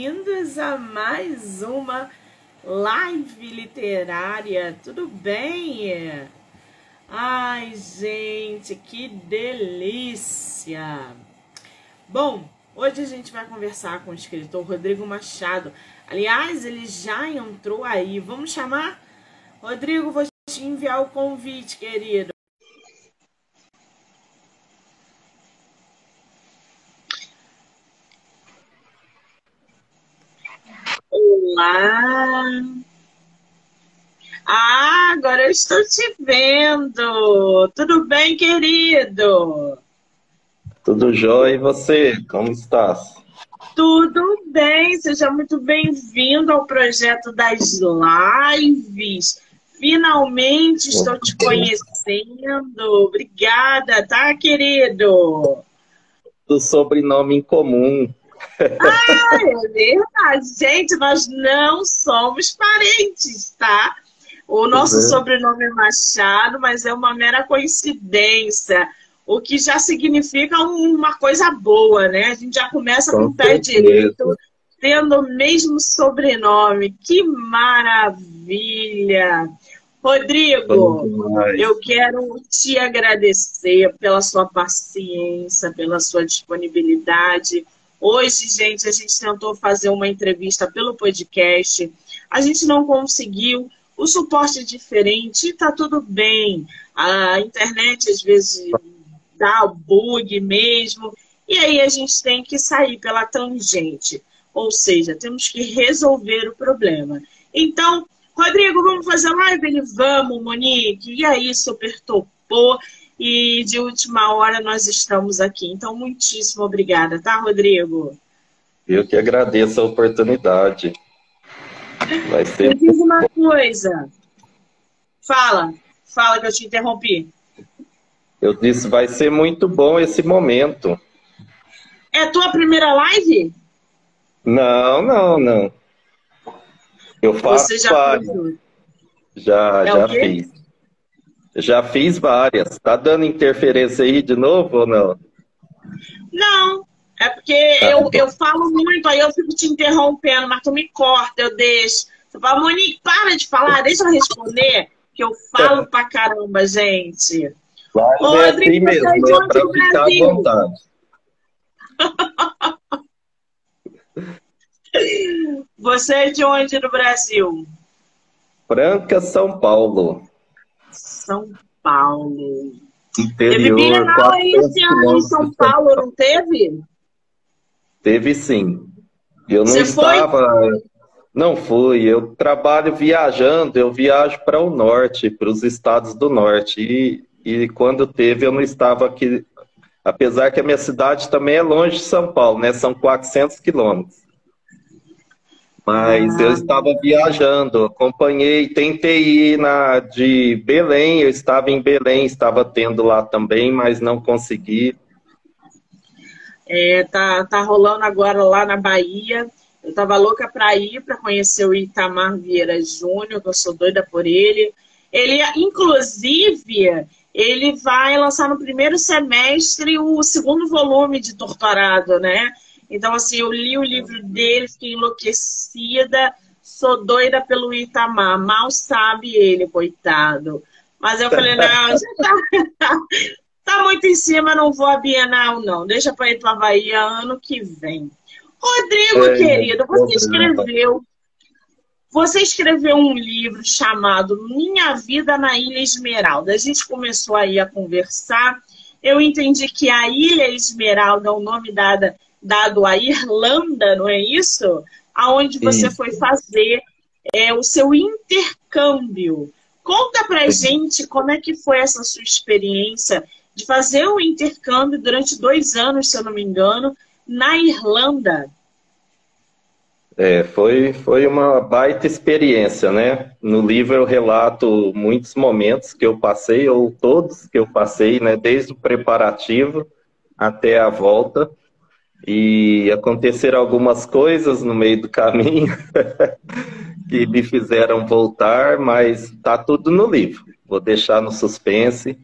bem-vindos a mais uma live literária. Tudo bem? Ai, gente, que delícia! Bom, hoje a gente vai conversar com o escritor Rodrigo Machado. Aliás, ele já entrou aí. Vamos chamar? Rodrigo, vou te enviar o convite, querido. Olá! Ah, agora eu estou te vendo. Tudo bem, querido? Tudo jóia e você? Como estás? Tudo bem, seja muito bem-vindo ao projeto das lives. Finalmente estou te conhecendo. Obrigada, tá, querido? Do sobrenome em comum. Ah, é verdade. Gente, nós não somos parentes, tá? O nosso é. sobrenome é Machado, mas é uma mera coincidência. O que já significa uma coisa boa, né? A gente já começa com, com o pé direito, tendo o mesmo sobrenome. Que maravilha! Rodrigo, eu quero te agradecer pela sua paciência, pela sua disponibilidade Hoje, gente, a gente tentou fazer uma entrevista pelo podcast. A gente não conseguiu. O suporte é diferente, tá tudo bem. A internet às vezes dá bug mesmo. E aí a gente tem que sair pela tangente. Ou seja, temos que resolver o problema. Então, Rodrigo, vamos fazer live? Ele, vamos, Monique. E aí, super topou e de última hora nós estamos aqui. Então, muitíssimo obrigada, tá, Rodrigo? Eu que agradeço a oportunidade. Vai ser... Me diz uma coisa. Fala, fala que eu te interrompi. Eu disse, vai ser muito bom esse momento. É a tua primeira live? Não, não, não. Eu faço Você já várias. Já, é já fiz. Já fiz várias. Tá dando interferência aí de novo ou não? Não. É porque tá eu, eu falo muito, aí eu fico te interrompendo, mas tu me corta, eu deixo. Você fala, Monique, para de falar, deixa eu responder, que eu falo pra caramba, gente. Ô, é Rodrigo, assim mesmo, é pra ficar à vontade. Você é de onde no Brasil? Franca, São Paulo. São Paulo. Interior, teve Bienal aí esse ano em São Paulo, não teve? Teve sim. Eu não Você estava. Foi? Não fui. Eu trabalho viajando, eu viajo para o norte, para os estados do norte. E, e quando teve, eu não estava aqui. Apesar que a minha cidade também é longe de São Paulo, né? São 400 quilômetros. Mas ah. eu estava viajando, acompanhei, tentei ir na de Belém, eu estava em Belém, estava tendo lá também, mas não consegui. É, tá, tá rolando agora lá na Bahia. Eu tava louca para ir para conhecer o Itamar Vieira Júnior, que eu sou doida por ele. Ele, inclusive, ele vai lançar no primeiro semestre o segundo volume de Torturado, né? Então, assim, eu li o livro dele, fiquei enlouquecida, sou doida pelo Itamar. Mal sabe ele, coitado. Mas eu falei, não, já tá, tá muito em cima, não vou a Bienal, não. Deixa para ir para Bahia ano que vem. Rodrigo, é, querido, você escreveu. Você escreveu um livro chamado Minha Vida na Ilha Esmeralda. A gente começou aí a conversar. Eu entendi que a Ilha Esmeralda é o nome dada dado à Irlanda, não é isso? Aonde você isso. foi fazer é, o seu intercâmbio. Conta pra gente como é que foi essa sua experiência de fazer o um intercâmbio durante dois anos, se eu não me engano, na Irlanda. É, foi, foi uma baita experiência, né? No livro eu relato muitos momentos que eu passei, ou todos que eu passei, né? Desde o preparativo até a volta. E aconteceram algumas coisas no meio do caminho que me fizeram voltar, mas tá tudo no livro. Vou deixar no suspense.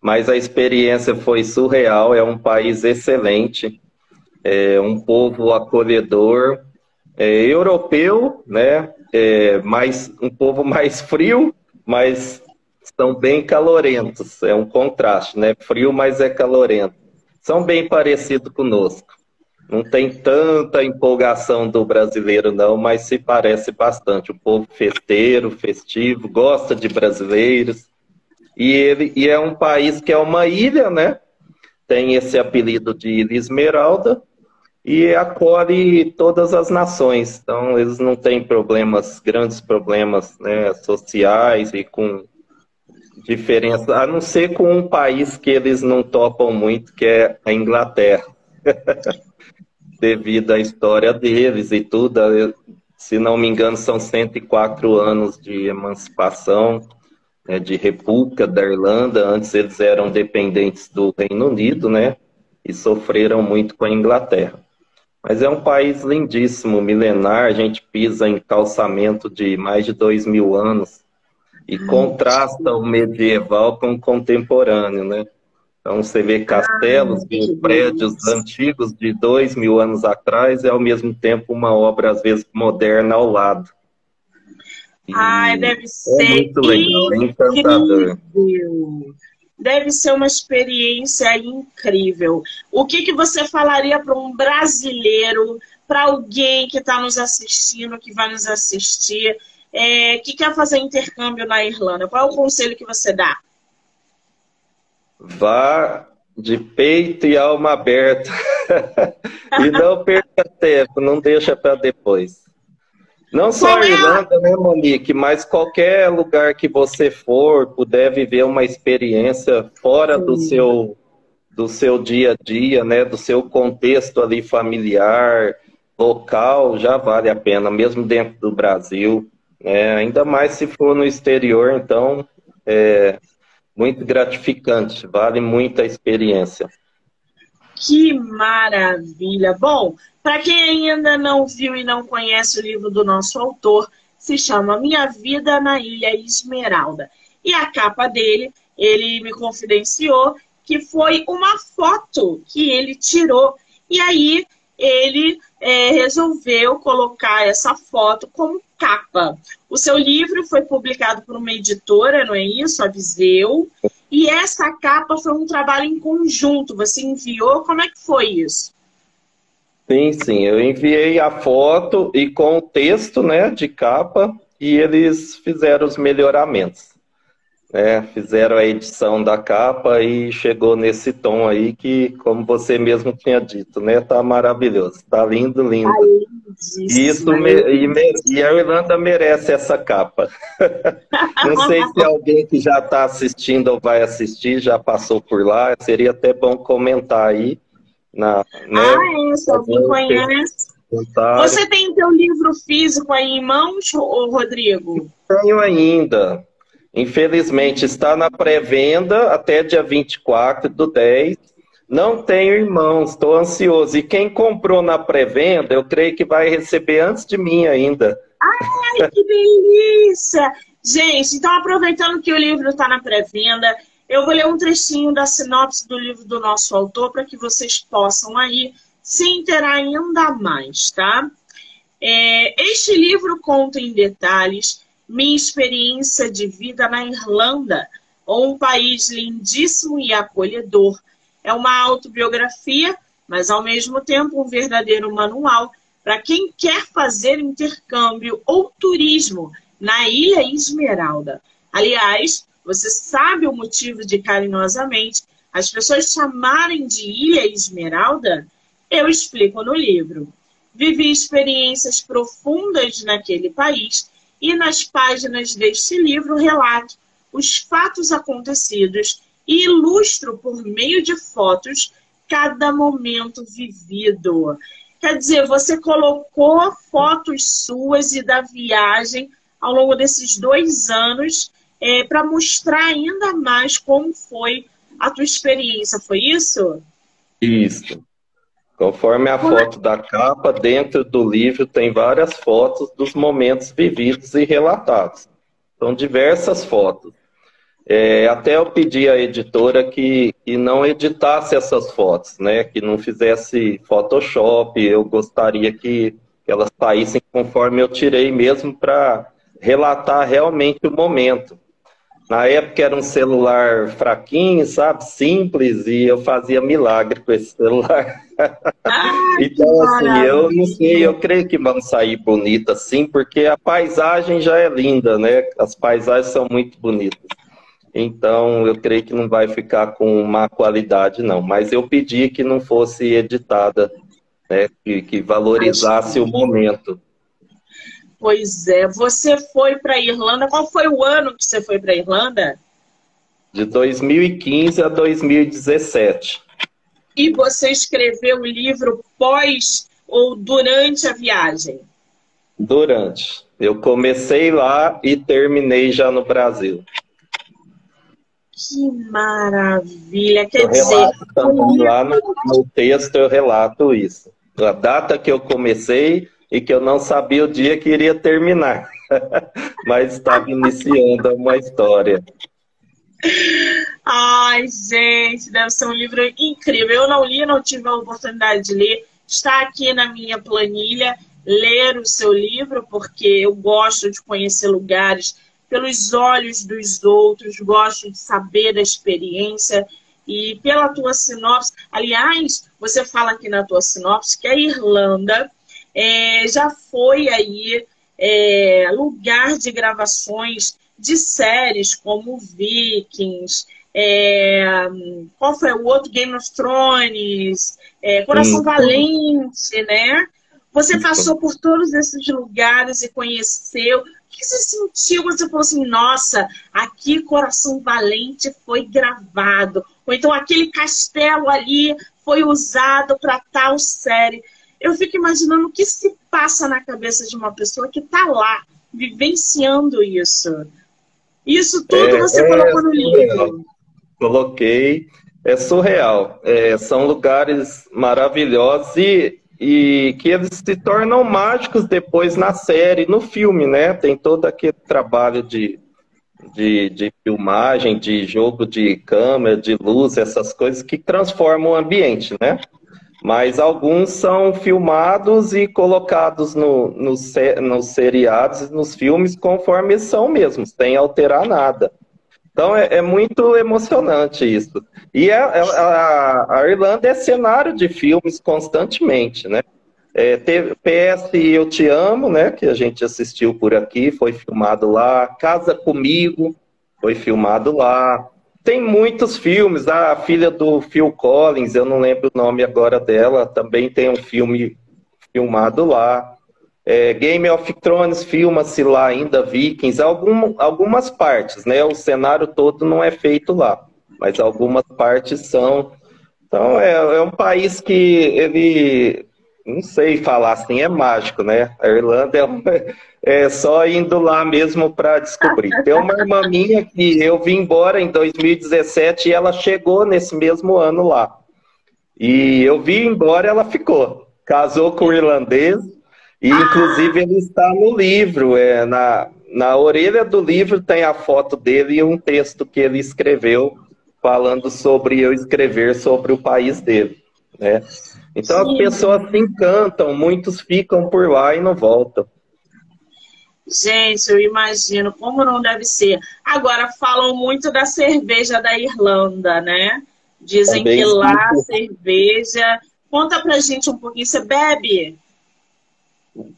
Mas a experiência foi surreal. É um país excelente, é um povo acolhedor, é, europeu, né? É, mais, um povo mais frio, mas são bem calorentos. É um contraste, né? Frio, mas é calorento. São bem parecidos conosco. Não tem tanta empolgação do brasileiro, não, mas se parece bastante. O povo festeiro, festivo, gosta de brasileiros. E, ele, e é um país que é uma ilha, né? Tem esse apelido de Ilha Esmeralda e acolhe todas as nações. Então, eles não têm problemas, grandes problemas né, sociais e com diferença, a não ser com um país que eles não topam muito, que é a Inglaterra. Devido à história deles e tudo, se não me engano, são 104 anos de emancipação, né, de República da Irlanda. Antes eles eram dependentes do Reino Unido, né? E sofreram muito com a Inglaterra. Mas é um país lindíssimo, milenar. A gente pisa em calçamento de mais de dois mil anos e contrasta o medieval com o contemporâneo, né? Então você vê castelos e prédios antigos de dois mil anos atrás e ao mesmo tempo uma obra às vezes moderna ao lado. E Ai, deve ser é muito legal, é encantador. Deve ser uma experiência incrível. O que, que você falaria para um brasileiro, para alguém que está nos assistindo, que vai nos assistir, é, que quer fazer intercâmbio na Irlanda? Qual é o conselho que você dá? Vá de peito e alma aberta. e não perca tempo, não deixa para depois. Não só a Irlanda, né, Monique, mas qualquer lugar que você for, puder viver uma experiência fora do seu do seu dia a dia, né, do seu contexto ali familiar, local, já vale a pena, mesmo dentro do Brasil. É, ainda mais se for no exterior, então é muito gratificante, vale muito a experiência. Que maravilha! Bom, para quem ainda não viu e não conhece o livro do nosso autor, se chama Minha Vida na Ilha Esmeralda. E a capa dele, ele me confidenciou que foi uma foto que ele tirou. E aí ele é, resolveu colocar essa foto como capa. O seu livro foi publicado por uma editora, não é isso? A Viseu. E essa capa foi um trabalho em conjunto. Você enviou? Como é que foi isso? Sim, sim. Eu enviei a foto e com o texto né, de capa e eles fizeram os melhoramentos né, fizeram a edição da capa e chegou nesse tom aí que, como você mesmo tinha dito, né, tá maravilhoso, tá lindo, lindo. Ai, Isso me, e, e, a Irlanda merece essa capa. Não sei se alguém que já está assistindo ou vai assistir já passou por lá, seria até bom comentar aí. Na, né, ah, é, se alguém conhece. Você tem teu livro físico aí em mãos, Rodrigo? Tenho ainda. Infelizmente, está na pré-venda até dia 24 do 10. Não tenho irmãos, estou ansioso. E quem comprou na pré-venda, eu creio que vai receber antes de mim ainda. Ai, que delícia! Gente, então aproveitando que o livro está na pré-venda, eu vou ler um trechinho da sinopse do livro do nosso autor para que vocês possam aí se interar ainda mais, tá? É, este livro conta em detalhes minha experiência de vida na Irlanda, um país lindíssimo e acolhedor. É uma autobiografia, mas ao mesmo tempo um verdadeiro manual para quem quer fazer intercâmbio ou turismo na Ilha Esmeralda. Aliás, você sabe o motivo de carinhosamente as pessoas chamarem de Ilha Esmeralda? Eu explico no livro. Vivi experiências profundas naquele país e nas páginas deste livro relato os fatos acontecidos e ilustro por meio de fotos cada momento vivido. Quer dizer, você colocou fotos suas e da viagem ao longo desses dois anos é, para mostrar ainda mais como foi a tua experiência, foi isso? Isso. Conforme a foto da capa, dentro do livro tem várias fotos dos momentos vividos e relatados. São diversas fotos. É, até eu pedi à editora que, que não editasse essas fotos, né? Que não fizesse Photoshop. Eu gostaria que que elas saíssem conforme eu tirei mesmo para relatar realmente o momento. Na época era um celular fraquinho, sabe? Simples, e eu fazia milagre com esse celular. Ah, então, assim, eu não sei, eu creio que vão sair bonitas, sim, porque a paisagem já é linda, né? As paisagens são muito bonitas. Então, eu creio que não vai ficar com má qualidade, não. Mas eu pedi que não fosse editada, né? Que, que valorizasse o momento. Pois é. Você foi para a Irlanda. Qual foi o ano que você foi para a Irlanda? De 2015 a 2017. E você escreveu o livro pós ou durante a viagem? Durante. Eu comecei lá e terminei já no Brasil. Que maravilha! Quer eu dizer, também, lá no, no texto eu relato isso. A data que eu comecei e que eu não sabia o dia que iria terminar, mas estava iniciando uma história. Ai, gente, deve ser um livro incrível. Eu não li, não tive a oportunidade de ler. Está aqui na minha planilha ler o seu livro, porque eu gosto de conhecer lugares pelos olhos dos outros, gosto de saber da experiência e pela tua sinopse. Aliás, você fala aqui na tua sinopse que a Irlanda é, já foi aí é, lugar de gravações de séries como Vikings, é, qual foi o outro? Game of Thrones, é, Coração Valente, né? Você passou por todos esses lugares e conheceu. O que você sentiu? Você falou assim, nossa, aqui Coração Valente foi gravado. Ou então aquele castelo ali foi usado para tal série eu fico imaginando o que se passa na cabeça de uma pessoa que está lá, vivenciando isso. Isso tudo é, você é, colocou no livro. Coloquei. É surreal. É, são lugares maravilhosos e, e que eles se tornam mágicos depois na série, no filme, né? Tem todo aquele trabalho de, de, de, filmagem, de jogo de câmera, de luz, essas coisas que transformam o ambiente, né? Mas alguns são filmados e colocados no, no, nos seriados e nos filmes conforme são mesmos, sem alterar nada. Então é, é muito emocionante isso. E a, é, é, a, a, Irlanda é cenário de filmes constantemente, né? É, teve PS Eu Te Amo, né? Que a gente assistiu por aqui, foi filmado lá. Casa Comigo, foi filmado lá tem muitos filmes. A filha do Phil Collins, eu não lembro o nome agora dela, também tem um filme filmado lá. É, Game of Thrones filma-se lá ainda, Vikings, algum, algumas partes, né? O cenário todo não é feito lá, mas algumas partes são. Então é, é um país que ele não sei falar assim, é mágico, né? A Irlanda é, é só indo lá mesmo para descobrir. Tem uma irmã minha que eu vim embora em 2017 e ela chegou nesse mesmo ano lá. E eu vim embora ela ficou. Casou com um irlandês e inclusive ele está no livro, é, na, na orelha do livro tem a foto dele e um texto que ele escreveu falando sobre eu escrever sobre o país dele, né? Então Sim. as pessoas se encantam, muitos ficam por lá e não voltam. Gente, eu imagino como não deve ser. Agora falam muito da cerveja da Irlanda, né? Dizem Também que lá a cerveja. Conta pra gente um pouquinho. Você bebe?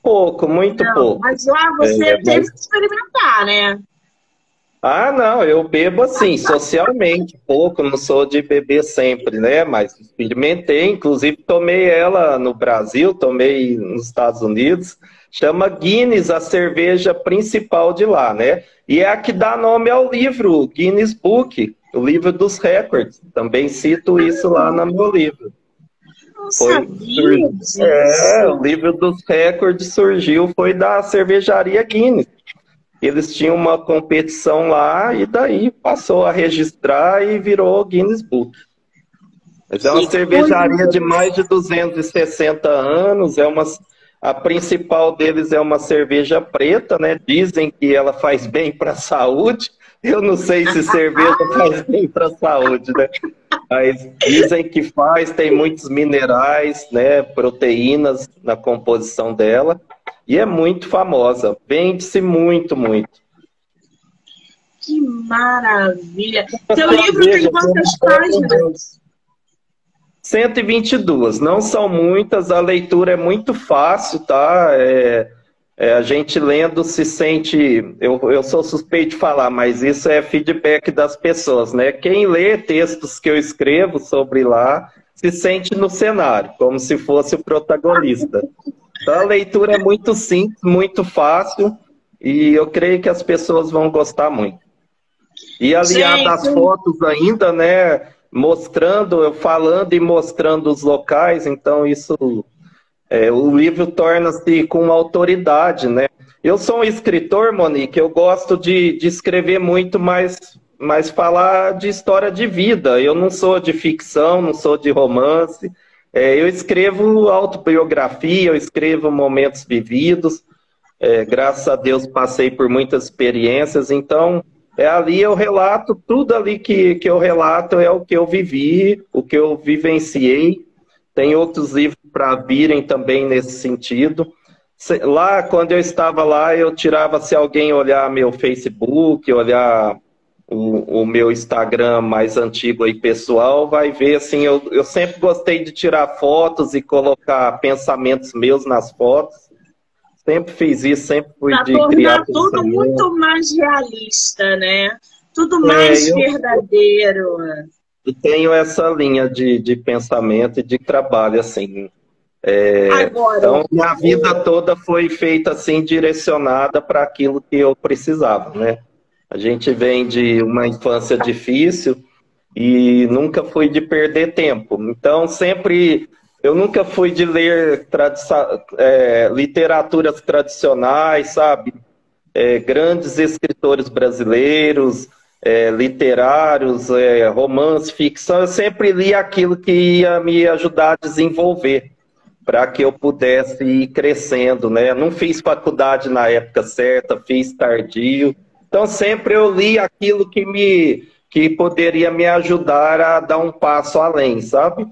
Pouco, muito não, pouco. Mas lá você é, teve mas... que experimentar, né? Ah, não, eu bebo assim, socialmente, pouco, não sou de beber sempre, né? Mas experimentei, inclusive tomei ela no Brasil, tomei nos Estados Unidos. Chama Guinness, a cerveja principal de lá, né? E é a que dá nome ao livro, Guinness Book, o livro dos recordes. Também cito isso lá no meu livro. Não foi, sabia disso. É, o livro dos recordes surgiu, foi da cervejaria Guinness. Eles tinham uma competição lá e daí passou a registrar e virou Guinness Book. Mas é uma que cervejaria coisa. de mais de 260 anos, é uma a principal deles é uma cerveja preta, né? Dizem que ela faz bem para a saúde. Eu não sei se cerveja faz bem para a saúde, né? Mas dizem que faz, tem muitos minerais, né, proteínas na composição dela. E é muito famosa. Vende-se muito, muito. Que maravilha! Seu livro tem quantas páginas? 122. Não são muitas, a leitura é muito fácil, tá? É, é, a gente lendo se sente. Eu, eu sou suspeito de falar, mas isso é feedback das pessoas, né? Quem lê textos que eu escrevo sobre lá se sente no cenário, como se fosse o protagonista. Então a leitura é muito simples, muito fácil, e eu creio que as pessoas vão gostar muito. E aliado às fotos ainda, né? Mostrando, eu falando e mostrando os locais, então isso é, o livro torna-se com autoridade, né? Eu sou um escritor, Monique, eu gosto de, de escrever muito, mas, mas falar de história de vida. Eu não sou de ficção, não sou de romance. É, eu escrevo autobiografia, eu escrevo momentos vividos. É, graças a Deus passei por muitas experiências, então é ali eu relato, tudo ali que, que eu relato é o que eu vivi, o que eu vivenciei. Tem outros livros para virem também nesse sentido. Lá, quando eu estava lá, eu tirava, se alguém olhar meu Facebook, olhar o, o, meu Instagram mais antigo aí, pessoal, vai ver, assim, eu, eu sempre gostei de tirar fotos e colocar pensamentos meus nas fotos. Sempre fiz isso, sempre fui pra de criar tudo muito mais realista, né? Tudo é, mais é, eu, verdadeiro. Eu tenho essa linha de, de pensamento e de trabalho, assim. É, Agora, então, minha vida toda foi feita assim, direcionada para aquilo que eu precisava, né? A gente vem de uma infância difícil e nunca fui de perder tempo. Então, sempre eu nunca fui de ler é, literaturas tradicionais, sabe? É, grandes escritores brasileiros, é, literários, é, romance, ficção. Eu sempre li aquilo que ia me ajudar a desenvolver, para que eu pudesse ir crescendo, né? Não fiz faculdade na época certa, fiz tardio. Então sempre eu li aquilo que me que poderia me ajudar a dar um passo além, sabe?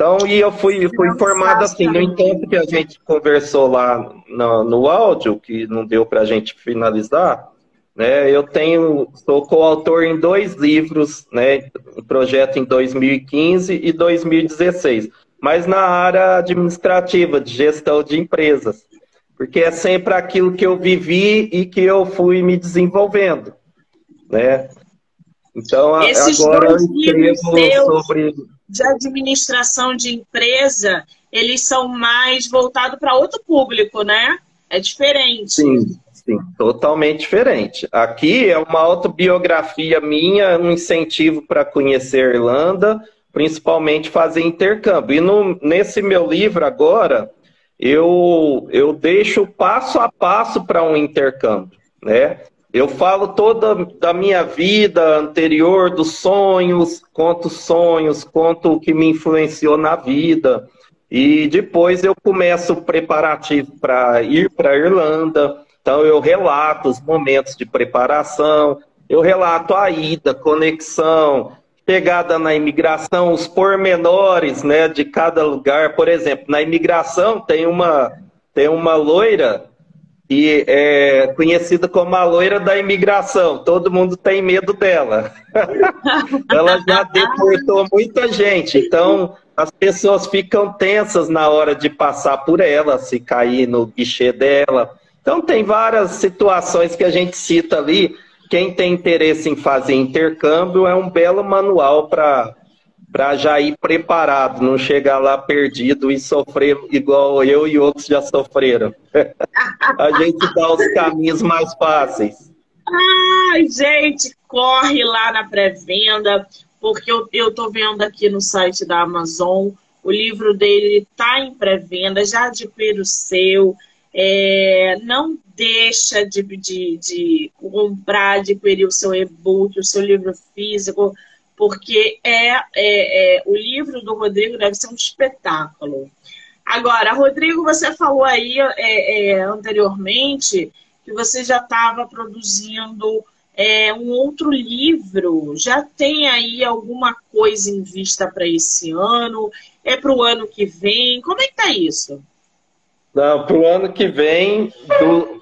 Então, e eu fui, fui informado assim, no entanto que a gente conversou lá no, no áudio, que não deu para a gente finalizar, né, eu tenho, sou coautor em dois livros, né, um projeto em 2015 e 2016, mas na área administrativa, de gestão de empresas, porque é sempre aquilo que eu vivi e que eu fui me desenvolvendo, né. Então, Esses agora eu escrevo sobre de administração de empresa, eles são mais voltados para outro público, né? É diferente. Sim, sim, totalmente diferente. Aqui é uma autobiografia minha, um incentivo para conhecer a Irlanda, principalmente fazer intercâmbio. E no, nesse meu livro agora, eu, eu deixo passo a passo para um intercâmbio, né? Eu falo toda da minha vida anterior, dos sonhos, conto sonhos, conto o que me influenciou na vida. E depois eu começo o preparativo para ir para a Irlanda. Então eu relato os momentos de preparação, eu relato a ida, conexão, pegada na imigração, os pormenores né, de cada lugar. Por exemplo, na imigração tem uma, tem uma loira e é conhecida como a loira da imigração. Todo mundo tem medo dela. Ela já deportou muita gente, então as pessoas ficam tensas na hora de passar por ela, se cair no guichê dela. Então tem várias situações que a gente cita ali. Quem tem interesse em fazer intercâmbio é um belo manual para para já ir preparado, não chegar lá perdido e sofrer igual eu e outros já sofreram. a gente dá os caminhos mais fáceis. Ai, gente, corre lá na pré-venda, porque eu, eu tô vendo aqui no site da Amazon, o livro dele tá em pré-venda, já adquira o seu. É, não deixa de, de, de comprar, adquirir o seu e-book, o seu livro físico porque é, é, é, o livro do Rodrigo deve ser um espetáculo. Agora, Rodrigo, você falou aí é, é anteriormente que você já estava produzindo é, um outro livro. Já tem aí alguma coisa em vista para esse ano? É para o ano que vem? Como é que está isso? Não, para o ano que vem,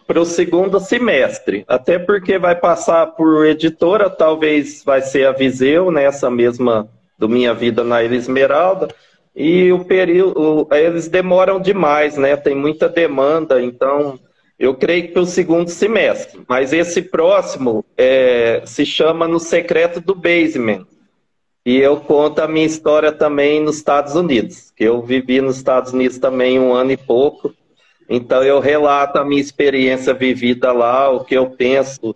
para o segundo semestre. Até porque vai passar por editora, talvez vai ser a Viseu, nessa mesma do Minha Vida na Ilha Esmeralda. E o período, eles demoram demais, né? Tem muita demanda, então eu creio que para o segundo semestre. Mas esse próximo é, se chama No Secreto do Basement. E eu conto a minha história também nos Estados Unidos, que eu vivi nos Estados Unidos também um ano e pouco. Então eu relato a minha experiência vivida lá, o que eu penso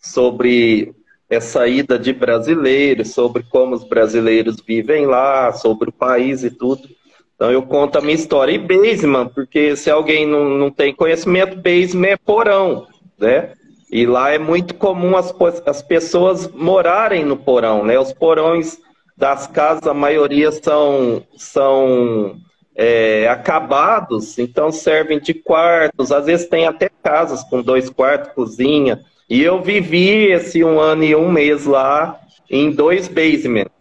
sobre essa ida de brasileiros, sobre como os brasileiros vivem lá, sobre o país e tudo. Então eu conto a minha história. E basement, porque se alguém não, não tem conhecimento, basement é porão, né? E lá é muito comum as, as pessoas morarem no porão, né? Os porões das casas, a maioria são, são é, acabados, então servem de quartos, às vezes tem até casas com dois quartos, cozinha. E eu vivi esse um ano e um mês lá em dois basements.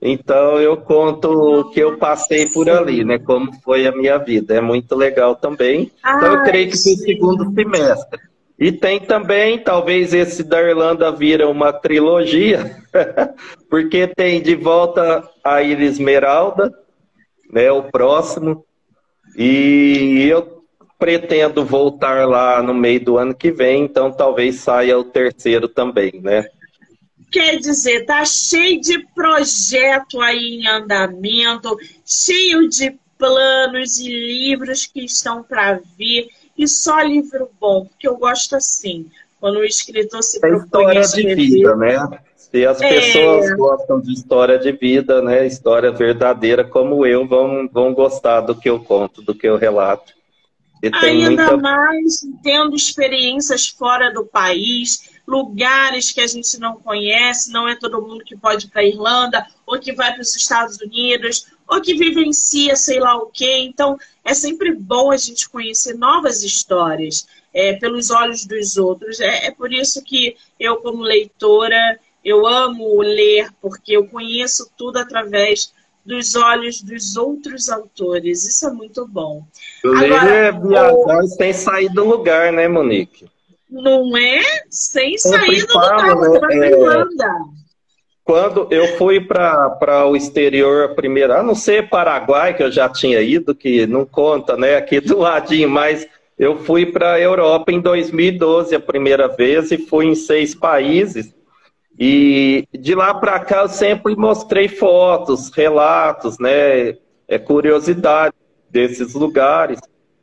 Então eu conto o que eu passei por ali, né? Como foi a minha vida. É muito legal também. Então eu creio que foi o segundo semestre. E tem também, talvez esse da Irlanda vira uma trilogia, porque tem De Volta a Ilha Esmeralda, né, o próximo. E eu pretendo voltar lá no meio do ano que vem, então talvez saia o terceiro também, né? Quer dizer, tá cheio de projeto aí em andamento, cheio de planos e livros que estão para vir, e só livro bom, porque eu gosto assim, quando o escritor se é propõe história de vida, né? Se as é... pessoas gostam de história de vida, né, história verdadeira, como eu, vão, vão gostar do que eu conto, do que eu relato. E Ainda muita... mais tendo experiências fora do país, lugares que a gente não conhece, não é todo mundo que pode ir para a Irlanda, ou que vai para os Estados Unidos, ou que vivencia sei lá o quê. Então, é sempre bom a gente conhecer novas histórias é, pelos olhos dos outros. É, é por isso que eu, como leitora, eu amo ler, porque eu conheço tudo através dos olhos dos outros autores. Isso é muito bom. Ler é viajar o... sem sair do lugar, né, Monique? Não é? Sem sair do lugar, você vai é... Irlanda. Quando eu fui para o exterior a primeira, a não ser Paraguai, que eu já tinha ido, que não conta, né, aqui do ladinho, mas eu fui para a Europa em 2012 a primeira vez e fui em seis países. E de lá para cá eu sempre mostrei fotos, relatos, né, é, curiosidade desses lugares.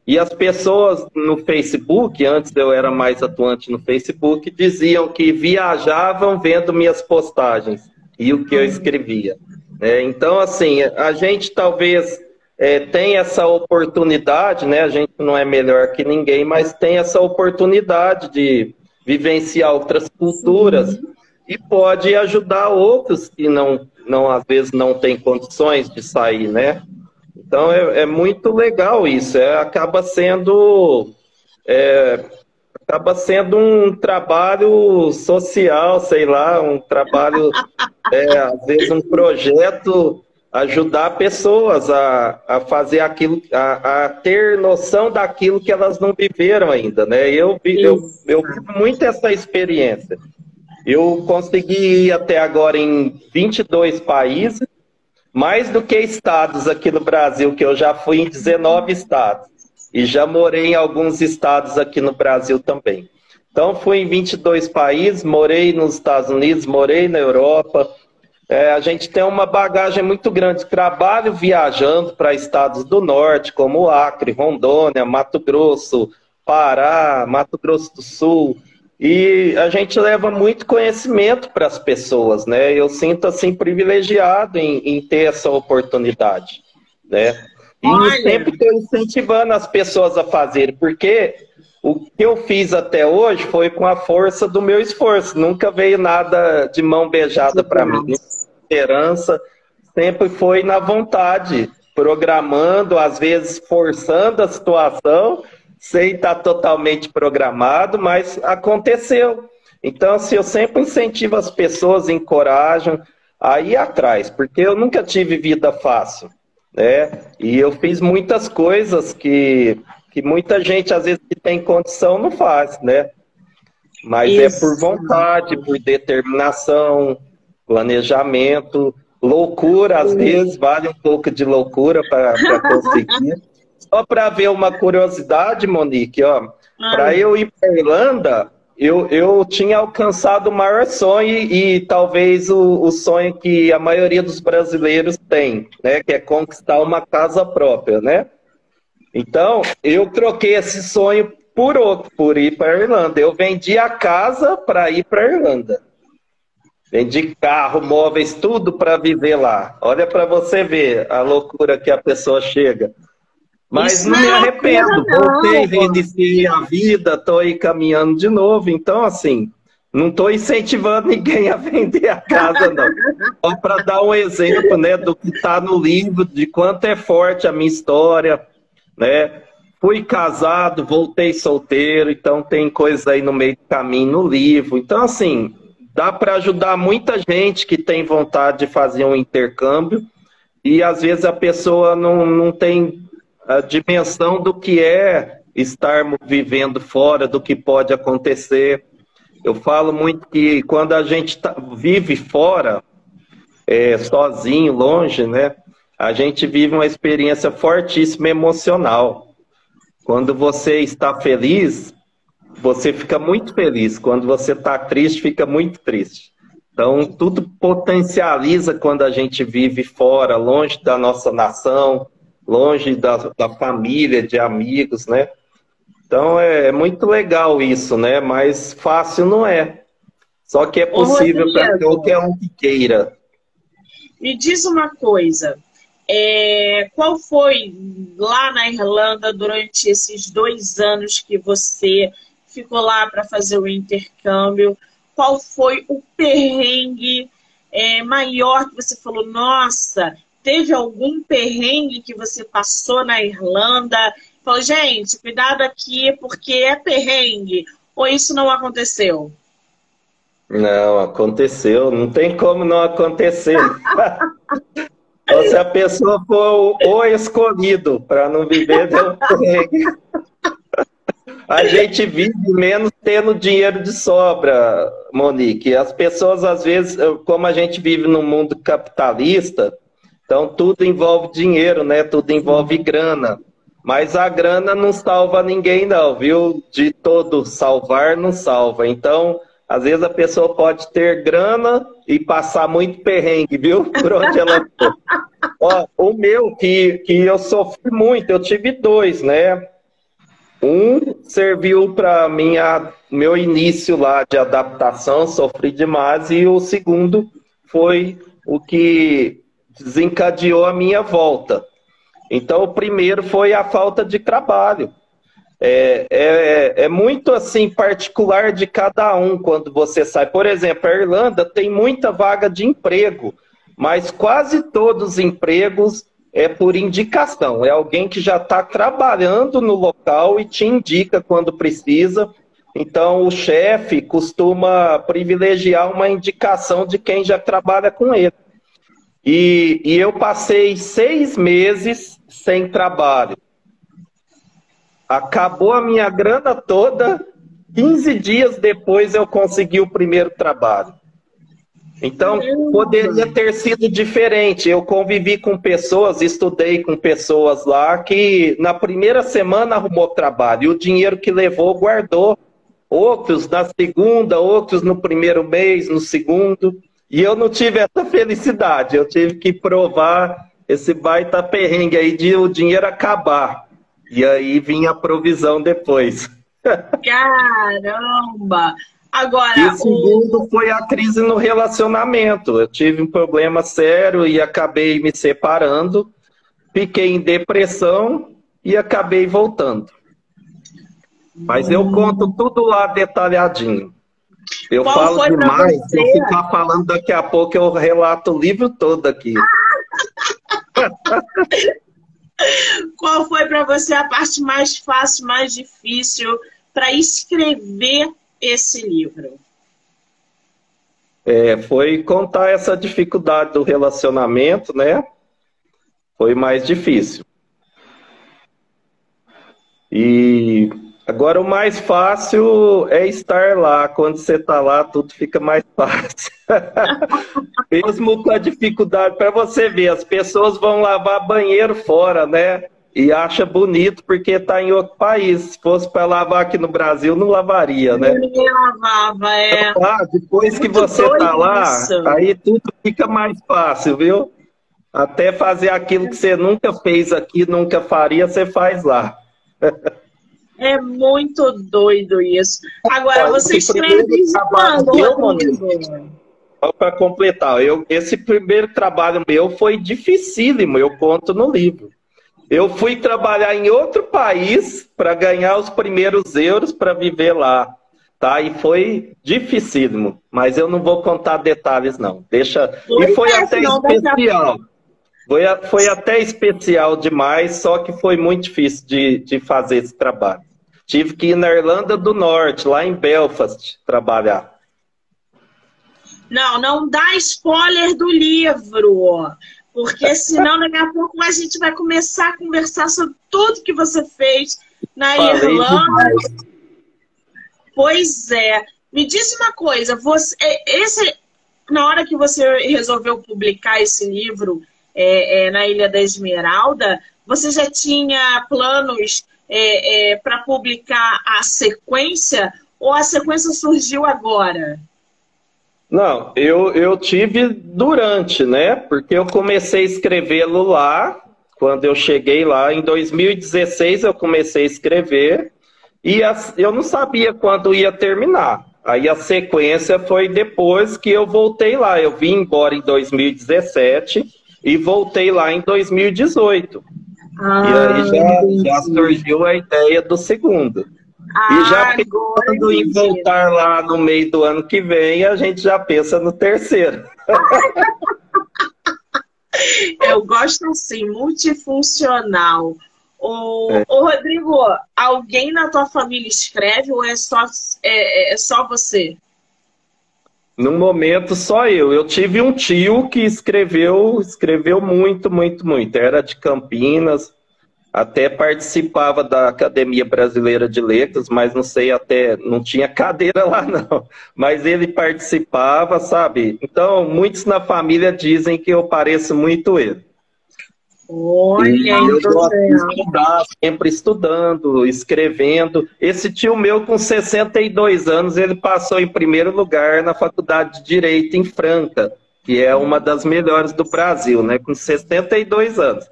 E as pessoas no Facebook, antes eu era mais atuante no Facebook, diziam que viajavam vendo minhas postagens e o que eu escrevia. É, então, assim, a gente talvez é, tenha essa oportunidade, né? A gente não é melhor que ninguém, mas tem essa oportunidade de vivenciar outras culturas e pode ajudar outros que não, não às vezes não têm condições de sair, né? Então é, é muito legal isso. É, acaba sendo é, acaba sendo um trabalho social, sei lá, um trabalho é, às vezes um projeto ajudar pessoas a, a fazer aquilo, a, a, ter noção daquilo que elas não viveram ainda, né? Eu, eu, eu vivo muito essa experiência. Eu consegui ir até agora em 22 países, mais do que estados aqui no Brasil, que eu já fui em 19 estados. E já morei em alguns estados aqui no Brasil também. Então, fui em 22 países, morei nos Estados Unidos, morei na Europa. É, a gente tem uma bagagem muito grande. Trabalho viajando para estados do norte, como Acre, Rondônia, Mato Grosso, Pará, Mato Grosso do Sul, e a gente leva muito conhecimento para as pessoas, né? Eu sinto assim privilegiado em, em ter essa oportunidade, né? E Olha. sempre estou incentivando as pessoas a fazer, porque o que eu fiz até hoje foi com a força do meu esforço. Nunca veio nada de mão beijada para mim. Esperança sempre foi na vontade, programando, às vezes forçando a situação sem estar totalmente programado, mas aconteceu. Então, assim, eu sempre incentivo as pessoas, encorajo a ir atrás, porque eu nunca tive vida fácil, né? E eu fiz muitas coisas que, que muita gente, às vezes, que tem condição, não faz, né? Mas Isso. é por vontade, por determinação, planejamento, loucura, às vezes, vale um pouco de loucura para conseguir. Só para ver uma curiosidade, Monique, ó, para eu ir para Irlanda, eu, eu tinha alcançado o maior sonho e, e talvez o, o, sonho que a maioria dos brasileiros tem, né? Que é conquistar uma casa própria, né? Então, eu troquei esse sonho por outro, por ir para a Irlanda. Eu vendi a casa para ir para a Irlanda. Vendi carro, móveis, tudo para viver lá. Olha para você ver a loucura que a pessoa chega. Mas Isso não me é arrependo. Voltei, reiniciei a vida, estou aí caminhando de novo. Então, assim, não estou incentivando ninguém a vender a casa, não. Só para dar um exemplo né, do que está no livro, de quanto é forte a minha história, né? Fui casado, voltei solteiro, então tem coisa aí no meio do caminho no livro. Então, assim, dá para ajudar muita gente que tem vontade de fazer um intercâmbio e às vezes a pessoa não, não tem a dimensão do que é estarmos vivendo fora, do que pode acontecer. Eu falo muito que quando a gente tá, vive fora, é, sozinho, longe, né? A gente vive uma experiência fortíssima emocional. Quando você está feliz, você fica muito feliz. Quando você está triste, fica muito triste. Então, tudo potencializa quando a gente vive fora, longe da nossa nação, longe da, da família, de amigos, né? Então, é, é muito legal isso, né? Mas fácil não é. Só que é possível para qualquer um que queira. Me diz uma coisa. É, qual foi lá na Irlanda durante esses dois anos que você ficou lá para fazer o intercâmbio? Qual foi o perrengue é, maior que você falou? Nossa, teve algum perrengue que você passou na Irlanda? Falou, gente, cuidado aqui porque é perrengue. Ou isso não aconteceu? Não, aconteceu. Não tem como não acontecer. Ou se a pessoa for o escolhido para não viver deu A gente vive menos tendo dinheiro de sobra, Monique. As pessoas, às vezes, como a gente vive num mundo capitalista, então tudo envolve dinheiro, né? Tudo envolve grana. Mas a grana não salva ninguém, não, viu? De todo salvar, não salva. Então, às vezes a pessoa pode ter grana e passar muito perrengue, viu? Por onde ela for. Ó, o meu, que, que eu sofri muito, eu tive dois, né? Um serviu para minha meu início lá de adaptação, sofri demais, e o segundo foi o que desencadeou a minha volta. Então, o primeiro foi a falta de trabalho. É, é, é, muito assim particular de cada um quando você sai. Por exemplo, a Irlanda tem muita vaga de emprego, mas quase todos os empregos é por indicação. É alguém que já está trabalhando no local e te indica quando precisa. Então, o chefe costuma privilegiar uma indicação de quem já trabalha com ele. E, e eu passei seis meses sem trabalho. Acabou a minha grana toda, 15 dias depois eu consegui o primeiro trabalho. Então, poderia ter sido diferente. Eu convivi com pessoas, estudei com pessoas lá que na primeira semana arrumou trabalho e o dinheiro que levou guardou. Outros na segunda, outros no primeiro mês, no segundo. E eu não tive essa felicidade. Eu tive que provar esse baita perrengue aí de o dinheiro acabar. E aí vinha a provisão depois. Caramba! Agora, e o segundo foi a crise no relacionamento. Eu tive um problema sério e acabei me separando, fiquei em depressão e acabei voltando. Mas eu conto tudo lá detalhadinho. Eu Qual falo demais, se eu ficar falando daqui a pouco, eu relato o livro todo aqui. Qual foi para você a parte mais fácil, mais difícil para escrever esse livro? é, foi contar essa dificuldade do relacionamento, né? Foi mais difícil. E agora o mais fácil é estar lá. Quando você está lá, tudo fica mais fácil. Mesmo com a dificuldade, para você ver, as pessoas vão lavar banheiro fora, né? e acha bonito porque está em outro país. Se fosse para lavar aqui no Brasil, não lavaria, né? Ninguém lavava, é. Então, ah, depois que você está lá, isso. aí tudo fica mais fácil, viu? Até fazer aquilo que você nunca fez aqui, nunca faria, você faz lá. É muito doido isso. Agora, você Só para completar, eu, esse primeiro trabalho meu foi dificílimo, eu conto no livro. Eu fui trabalhar em outro país para ganhar os primeiros euros para viver lá. Tá? E foi dificílimo, mas eu não vou contar detalhes, não. Deixa. e foi é, até especial. Foi, foi até especial demais, só que foi muito difícil de, de fazer esse trabalho. Tive que ir na Irlanda do Norte, lá em Belfast, trabalhar. Não, não dá spoiler do livro. Porque senão daqui a pouco a gente vai começar a conversar sobre tudo que você fez na Falei Irlanda. Demais. Pois é. Me diz uma coisa, você, é, esse, na hora que você resolveu publicar esse livro é, é, na Ilha da Esmeralda, você já tinha planos é, é para publicar a sequência ou a sequência surgiu agora? Não, eu, eu tive durante, né? Porque eu comecei a escrevê-lo lá, quando eu cheguei lá, em 2016 eu comecei a escrever, e eu não sabia quando ia terminar. Aí a sequência foi depois que eu voltei lá. Eu vim embora em 2017 e voltei lá em 2018. Ah, e aí já, já surgiu a ideia do segundo. Ah, e já pensando em voltar lá no meio do ano que vem, a gente já pensa no terceiro. Eu gosto assim, multifuncional. O, é. o Rodrigo, alguém na tua família escreve ou é só, é, é só você? No momento, só eu. Eu tive um tio que escreveu, escreveu muito, muito, muito. Era de Campinas, até participava da Academia Brasileira de Letras, mas não sei até, não tinha cadeira lá não, mas ele participava, sabe? Então, muitos na família dizem que eu pareço muito ele. Olha, eu gosto de estudar, sempre estudando, escrevendo. Esse tio meu, com 62 anos, ele passou em primeiro lugar na Faculdade de Direito em Franca, que é uma das melhores do Brasil, né? Com 62 anos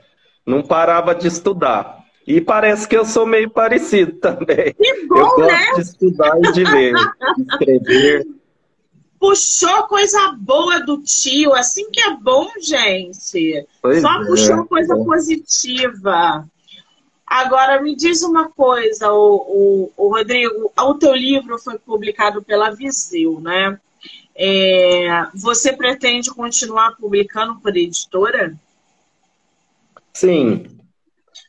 não parava de estudar. E parece que eu sou meio parecido também. Que bom, eu gosto né? de estudar e de ler, de escrever. Puxou coisa boa do tio, assim que é bom, gente. Pois Só é, puxou coisa é. positiva. Agora, me diz uma coisa, o, o, o, Rodrigo, o teu livro foi publicado pela Viseu, né? É, você pretende continuar publicando por editora? Sim. Pretendo.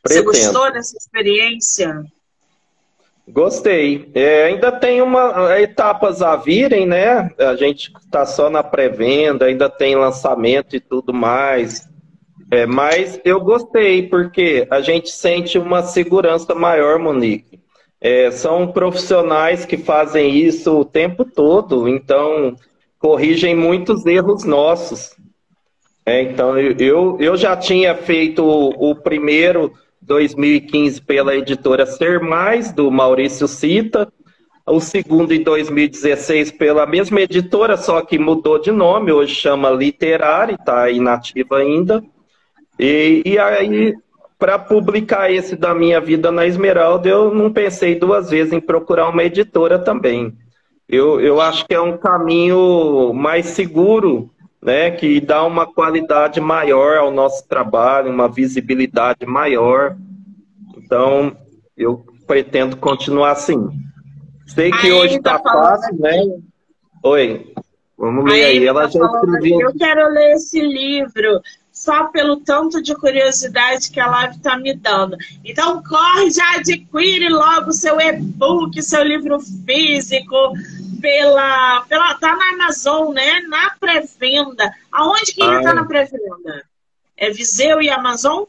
Você gostou dessa experiência? Gostei. É, ainda tem uma é, etapas a virem, né? A gente está só na pré-venda, ainda tem lançamento e tudo mais. É, mas eu gostei, porque a gente sente uma segurança maior, Monique. É, são profissionais que fazem isso o tempo todo, então corrigem muitos erros nossos. É, então, eu, eu já tinha feito o, o primeiro 2015 pela editora Ser Mais, do Maurício Cita, o segundo em 2016 pela mesma editora, só que mudou de nome, hoje chama Literário, está inativa ainda. E, e aí, para publicar esse da minha vida na Esmeralda, eu não pensei duas vezes em procurar uma editora também. Eu, eu acho que é um caminho mais seguro né, que dá uma qualidade maior ao nosso trabalho, uma visibilidade maior. Então, eu pretendo continuar assim. Sei que hoje está tá fácil, né? Oi, vamos ler aí. aí. Ela tá já escreveu. Eu quero ler esse livro só pelo tanto de curiosidade que a live está me dando. Então, corre, já adquire logo seu e-book, seu livro físico pela, pela. Tá na Amazon, né? Na pré-venda. Aonde que ele está ah, na pré-venda? É Viseu e Amazon?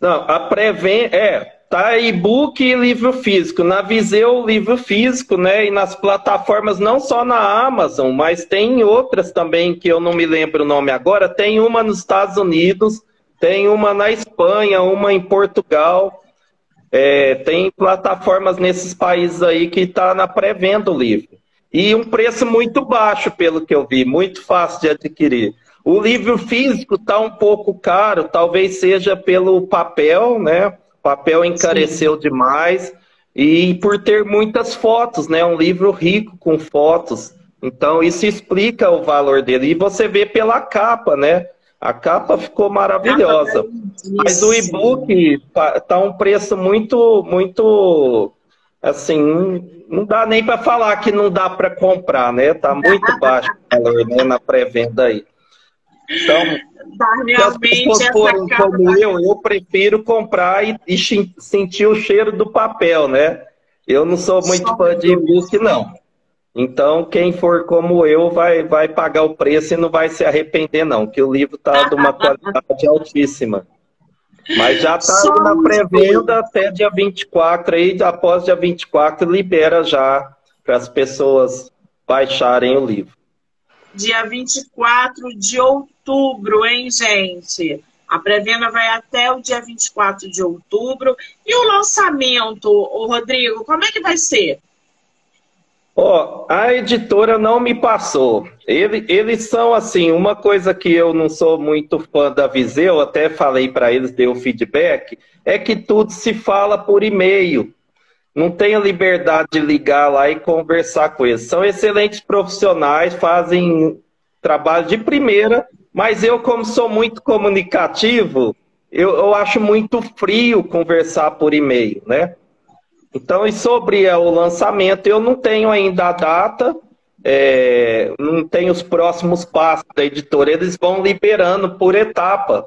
Não, a pré-venda. É, tá e-book e livro físico. Na Viseu, livro físico, né? E nas plataformas, não só na Amazon, mas tem outras também que eu não me lembro o nome agora. Tem uma nos Estados Unidos, tem uma na Espanha, uma em Portugal. É, tem plataformas nesses países aí que está na pré-venda o livro. E um preço muito baixo, pelo que eu vi, muito fácil de adquirir. O livro físico está um pouco caro, talvez seja pelo papel, né? O papel encareceu Sim. demais e por ter muitas fotos, né? Um livro rico com fotos. Então isso explica o valor dele. E você vê pela capa, né? A capa ficou maravilhosa. Mas o e-book tá, tá um preço muito, muito, assim, não dá nem para falar que não dá para comprar, né? Tá muito baixo o valor né, na pré-venda aí. Então, tá, se as pessoas forem como eu, eu prefiro comprar e, e, sentir o cheiro do papel, né? Eu não sou muito Só fã de e-book, não. Então, quem for como eu vai, vai pagar o preço e não vai se arrepender, não, que o livro está de uma qualidade altíssima. Mas já está na pré-venda até dia 24, aí após dia 24 libera já para as pessoas baixarem o livro. Dia 24 de outubro, hein, gente? A pré-venda vai até o dia 24 de outubro. E o lançamento, o Rodrigo, como é que vai ser? Ó, oh, a editora não me passou. Ele, eles são assim, uma coisa que eu não sou muito fã da Viseu, até falei para eles, dei o feedback, é que tudo se fala por e-mail. Não tenho liberdade de ligar lá e conversar com eles. São excelentes profissionais, fazem trabalho de primeira, mas eu, como sou muito comunicativo, eu, eu acho muito frio conversar por e-mail, né? Então, e sobre o lançamento, eu não tenho ainda a data, é, não tenho os próximos passos da editora, eles vão liberando por etapa.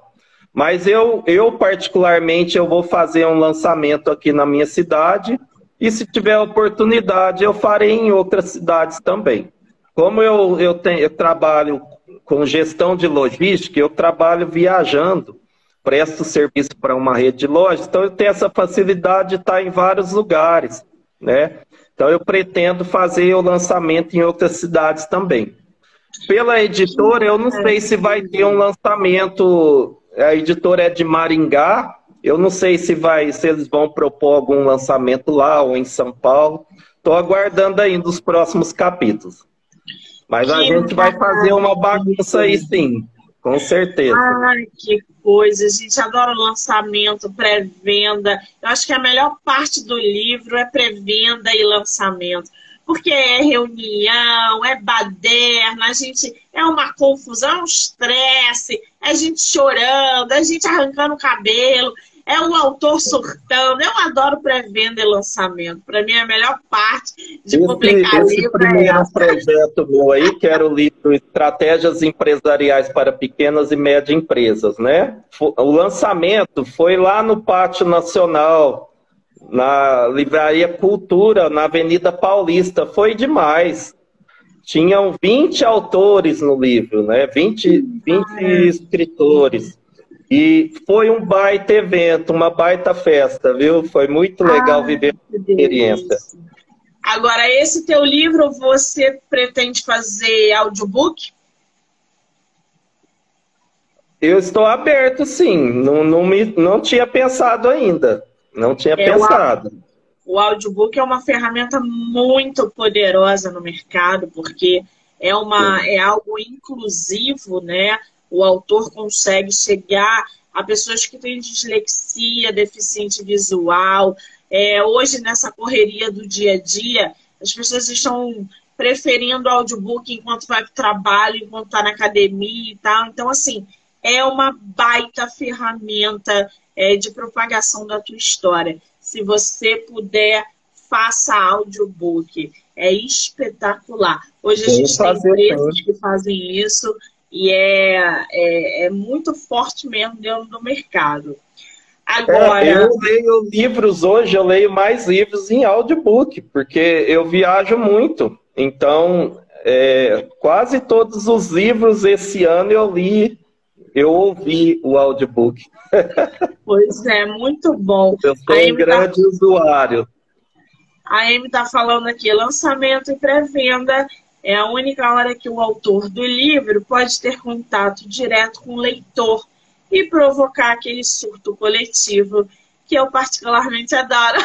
Mas eu, eu, particularmente, eu vou fazer um lançamento aqui na minha cidade e se tiver oportunidade, eu farei em outras cidades também. Como eu, eu, tenho, eu trabalho com gestão de logística, eu trabalho viajando presto serviço para uma rede de lojas, então eu tenho essa facilidade de estar em vários lugares, né? Então eu pretendo fazer o lançamento em outras cidades também. Pela editora, eu não sei se vai ter um lançamento. A editora é de Maringá. Eu não sei se vai, se eles vão propor algum lançamento lá ou em São Paulo. Estou aguardando ainda os próximos capítulos. Mas a gente vai fazer uma bagunça aí sim, com certeza. Ai, que coisa, gente adora lançamento, pré-venda. Eu acho que a melhor parte do livro é pré-venda e lançamento. Porque é reunião, é baderna, a gente é uma confusão, é um estresse, é gente chorando, é gente arrancando o cabelo é um autor surtando. Eu adoro pré-venda e lançamento. Para mim, é a melhor parte de esse, publicar esse livro. Esse primeiro é projeto meu aí, que era o livro Estratégias Empresariais para Pequenas e Médias Empresas, né? O lançamento foi lá no Pátio Nacional, na Livraria Cultura, na Avenida Paulista. Foi demais. Tinham 20 autores no livro, né? 20, 20 escritores. E foi um baita evento, uma baita festa, viu? Foi muito legal ah, viver a experiência. Agora, esse teu livro, você pretende fazer audiobook? Eu estou aberto, sim. Não, não, me, não tinha pensado ainda. Não tinha é, pensado. O, o audiobook é uma ferramenta muito poderosa no mercado, porque é, uma, é algo inclusivo, né? O autor consegue chegar a pessoas que têm dislexia, deficiente visual. É, hoje, nessa correria do dia a dia, as pessoas estão preferindo audiobook enquanto vai para o trabalho, enquanto está na academia e tal. Então, assim, é uma baita ferramenta é, de propagação da tua história. Se você puder, faça audiobook. É espetacular. Hoje a gente tem empresas que fazem isso e é, é, é muito forte mesmo dentro do mercado. Agora. É, eu leio livros hoje, eu leio mais livros em audiobook, porque eu viajo muito. Então, é, quase todos os livros esse ano eu li, eu ouvi o audiobook. Pois é, muito bom. Eu sou um grande tá... usuário. A Amy está falando aqui, lançamento e pré-venda é a única hora que o autor do livro pode ter contato direto com o leitor e provocar aquele surto coletivo que eu particularmente adoro.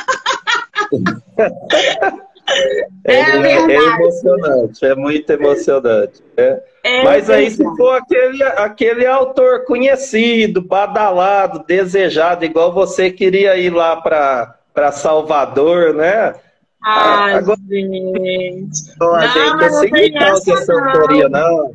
É, é, é, emocionante, é muito emocionante. É. é Mas aí, se for aquele, aquele autor conhecido, badalado, desejado, igual você queria ir lá para Salvador, né? Ai, Agora... gente. Não, não, eu sei que essa autoria, não.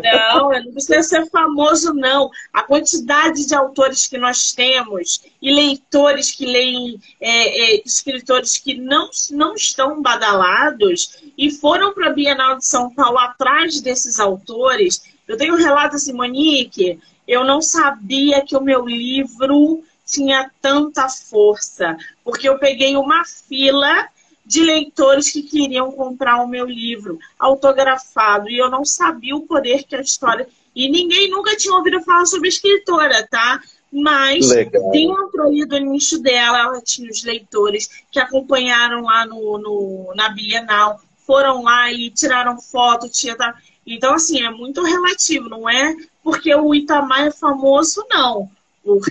Não, não precisa ser famoso, não. A quantidade de autores que nós temos e leitores que leem, é, é, escritores que não, não estão badalados e foram para a Bienal de São Paulo atrás desses autores. Eu tenho um relato assim, Monique, eu não sabia que o meu livro tinha tanta força, porque eu peguei uma fila de leitores que queriam comprar o meu livro autografado e eu não sabia o poder que a história. E ninguém nunca tinha ouvido falar sobre escritora, tá? Mas Legal. dentro ali do nicho dela, ela tinha os leitores que acompanharam lá no, no na Bienal, foram lá e tiraram foto, tinha. Então, assim, é muito relativo, não é porque o Itamar é famoso, não. Porque.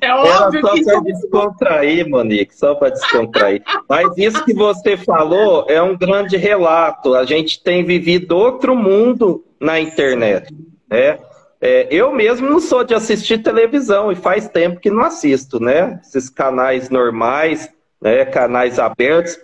é óbvio Era só que. Só para descontrair, Monique, só para descontrair. Mas isso que você falou é um grande relato. A gente tem vivido outro mundo na internet. Né? É, eu mesmo não sou de assistir televisão e faz tempo que não assisto, né? Esses canais normais, né? canais abertos,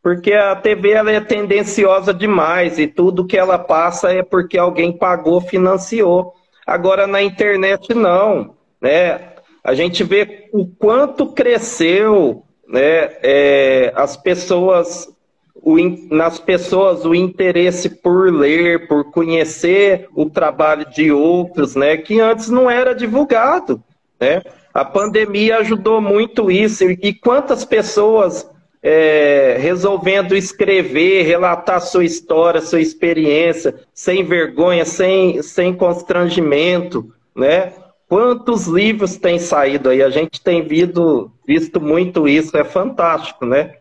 porque a TV ela é tendenciosa demais e tudo que ela passa é porque alguém pagou, financiou. Agora na internet não, né? A gente vê o quanto cresceu, né? É, as pessoas, o, nas pessoas o interesse por ler, por conhecer o trabalho de outros, né? Que antes não era divulgado, né? A pandemia ajudou muito isso e quantas pessoas é, resolvendo escrever, relatar sua história, sua experiência, sem vergonha, sem, sem constrangimento, né? Quantos livros têm saído aí? A gente tem visto, visto muito isso, é fantástico, né?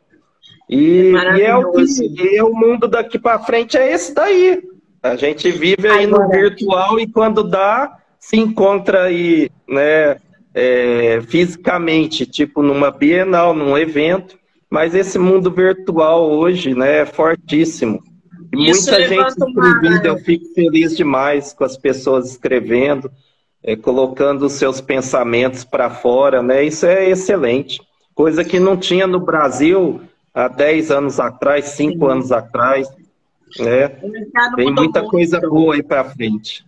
E é, e é o que é o mundo daqui para frente é esse daí. A gente vive aí Agora. no virtual e quando dá, se encontra aí, né, é, fisicamente, tipo numa Bienal, num evento. Mas esse mundo virtual hoje né, é fortíssimo. E muita gente escrevendo, eu fico feliz demais com as pessoas escrevendo, é, colocando os seus pensamentos para fora, né? Isso é excelente. Coisa que não tinha no Brasil há 10 anos atrás, 5 anos atrás. Né? Tem muita muito. coisa boa aí para frente.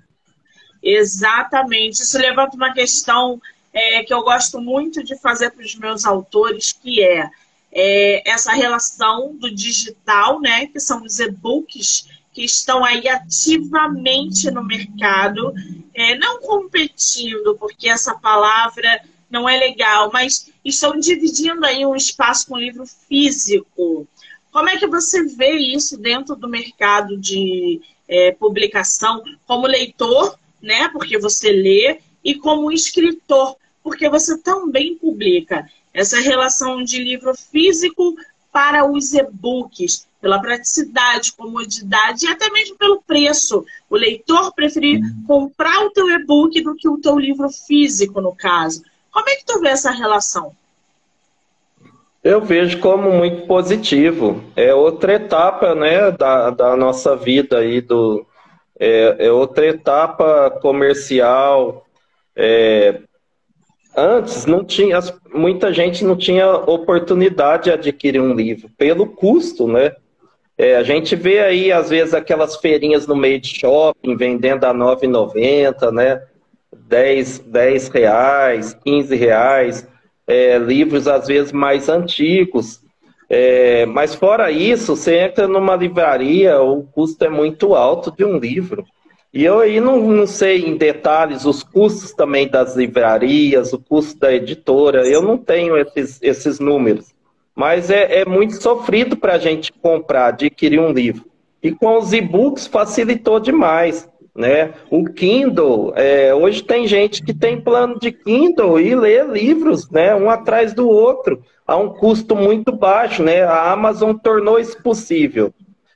Exatamente. Isso levanta uma questão é, que eu gosto muito de fazer para os meus autores, que é é, essa relação do digital, né, que são os e-books que estão aí ativamente no mercado, é, não competindo, porque essa palavra não é legal, mas estão dividindo aí um espaço com o livro físico. Como é que você vê isso dentro do mercado de é, publicação, como leitor, né, porque você lê, e como escritor, porque você também publica essa relação de livro físico para os e-books, pela praticidade, comodidade e até mesmo pelo preço. O leitor preferir uhum. comprar o teu e-book do que o teu livro físico, no caso. Como é que tu vê essa relação? Eu vejo como muito positivo. É outra etapa né, da, da nossa vida aí, do, é, é outra etapa comercial, é, Antes não tinha, muita gente não tinha oportunidade de adquirir um livro pelo custo, né? É, a gente vê aí às vezes aquelas feirinhas no meio de shopping vendendo a R$ 9,90, né? 10, 10 reais, 15 reais, é, livros às vezes mais antigos. É, mas fora isso, você entra numa livraria, o custo é muito alto de um livro. E eu aí não, não sei em detalhes os custos também das livrarias, o custo da editora, eu não tenho esses, esses números. mas é, é muito sofrido para a gente comprar, adquirir um livro. E com os e-books facilitou demais. Né? O Kindle, é, hoje tem gente que tem plano de Kindle e lê livros, né, um atrás do outro, a um custo muito baixo, né? A Amazon tornou isso possível.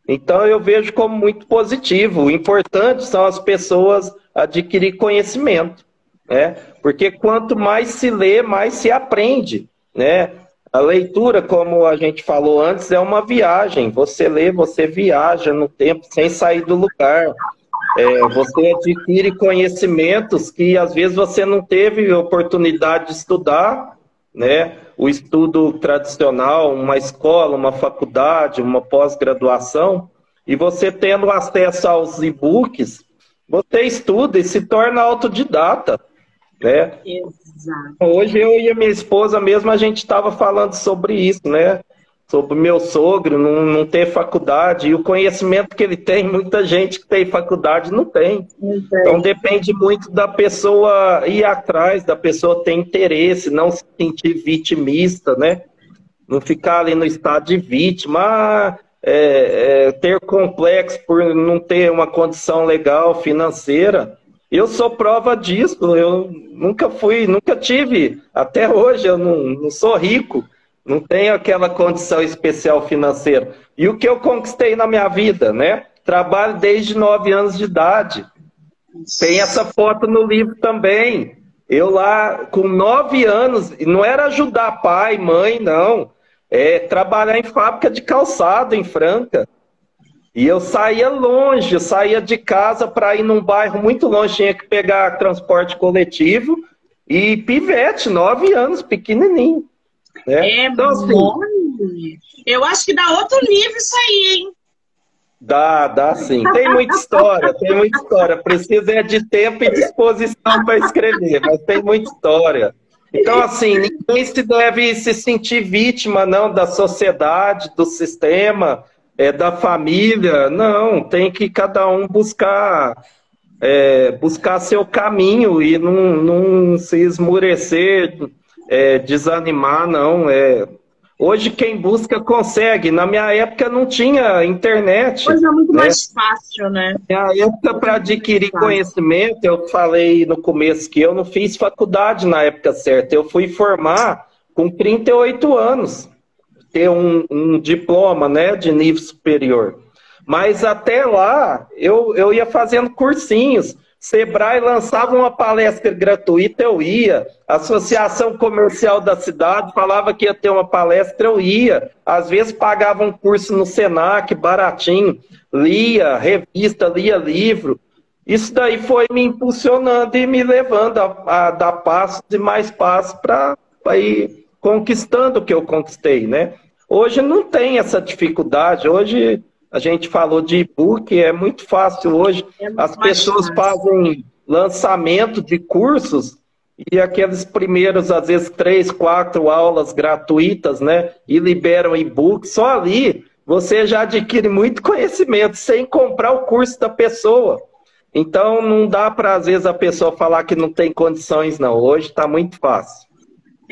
Então eu vejo como muito positivo. O importante são as pessoas adquirir conhecimento, né? Porque quanto mais se lê, mais se aprende, né? A leitura, como a gente falou antes, é uma viagem. Você lê, você viaja no tempo sem sair do lugar. É, você adquire conhecimentos que às vezes você não teve oportunidade de estudar, né? O estudo tradicional, uma escola, uma faculdade, uma pós-graduação, e você tendo acesso aos e-books, você estuda e se torna autodidata, né? Exato. Hoje eu e a minha esposa mesmo, a gente estava falando sobre isso, né? Sobre meu sogro não, não ter faculdade e o conhecimento que ele tem, muita gente que tem faculdade não tem. Então depende muito da pessoa ir atrás, da pessoa ter interesse, não se sentir vitimista, né? Não ficar ali no estado de vítima, é, é, ter complexo por não ter uma condição legal financeira. Eu sou prova disso. Eu nunca fui, nunca tive, até hoje eu não, não sou rico, não tenho aquela condição especial financeira. E o que eu conquistei na minha vida, né? Trabalho desde nove anos de idade. Tem essa foto no livro também. Eu lá com nove anos, não era ajudar pai, mãe, não. É trabalhar em fábrica de calçado em Franca. E eu saía longe, eu saía de casa para ir num bairro muito longe, tinha que pegar transporte coletivo e pivete, nove anos, pequenininho. Né? É então, assim, Eu acho que dá outro livro isso aí, hein? Dá, dá sim. Tem muita história, tem muita história. Precisa é de tempo e disposição para escrever, mas tem muita história. Então, assim, ninguém se deve se sentir vítima, não, da sociedade, do sistema é, da família. Não, tem que cada um buscar é, buscar seu caminho e não, não se esmurecer, é, desanimar, não. É, hoje quem busca consegue. Na minha época não tinha internet. Hoje é muito né? mais fácil, né? Na minha época, para adquirir conhecimento, eu falei no começo que eu não fiz faculdade na época certa. Eu fui formar com 38 anos ter um, um diploma né, de nível superior. Mas até lá, eu, eu ia fazendo cursinhos. Sebrae lançava uma palestra gratuita, eu ia. Associação Comercial da cidade falava que ia ter uma palestra, eu ia. Às vezes pagava um curso no Senac, baratinho. Lia revista, lia livro. Isso daí foi me impulsionando e me levando a, a dar passos e mais passos para ir conquistando o que eu conquistei, né? Hoje não tem essa dificuldade. Hoje a gente falou de e-book, é muito fácil hoje. É muito As pessoas fácil. fazem lançamento de cursos e aqueles primeiros, às vezes, três, quatro aulas gratuitas, né? E liberam e-book. Só ali você já adquire muito conhecimento sem comprar o curso da pessoa. Então não dá para, às vezes, a pessoa falar que não tem condições, não. Hoje está muito fácil.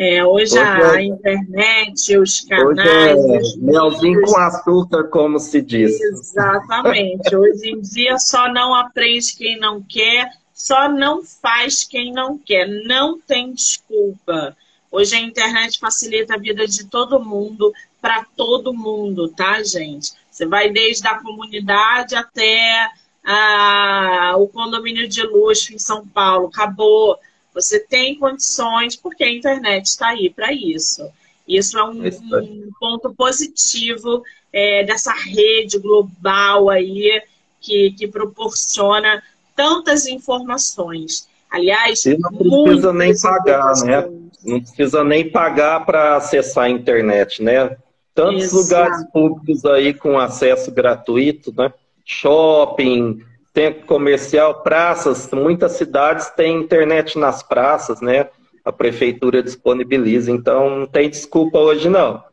É, hoje, hoje a é... internet, os canais. Hoje é melzinho com açúcar, como se diz. Exatamente. hoje em dia só não aprende quem não quer, só não faz quem não quer. Não tem desculpa. Hoje a internet facilita a vida de todo mundo, para todo mundo, tá, gente? Você vai desde a comunidade até a, o condomínio de luxo em São Paulo. Acabou você tem condições, porque a internet está aí para isso. Isso é um, um ponto positivo é, dessa rede global aí que, que proporciona tantas informações. Aliás, e não precisa nem pagar, né? Não precisa nem pagar para acessar a internet, né? Tantos Exato. lugares públicos aí com acesso gratuito, né? Shopping, centro comercial, praças, muitas cidades têm internet nas praças, né? A prefeitura disponibiliza, então não tem desculpa hoje não.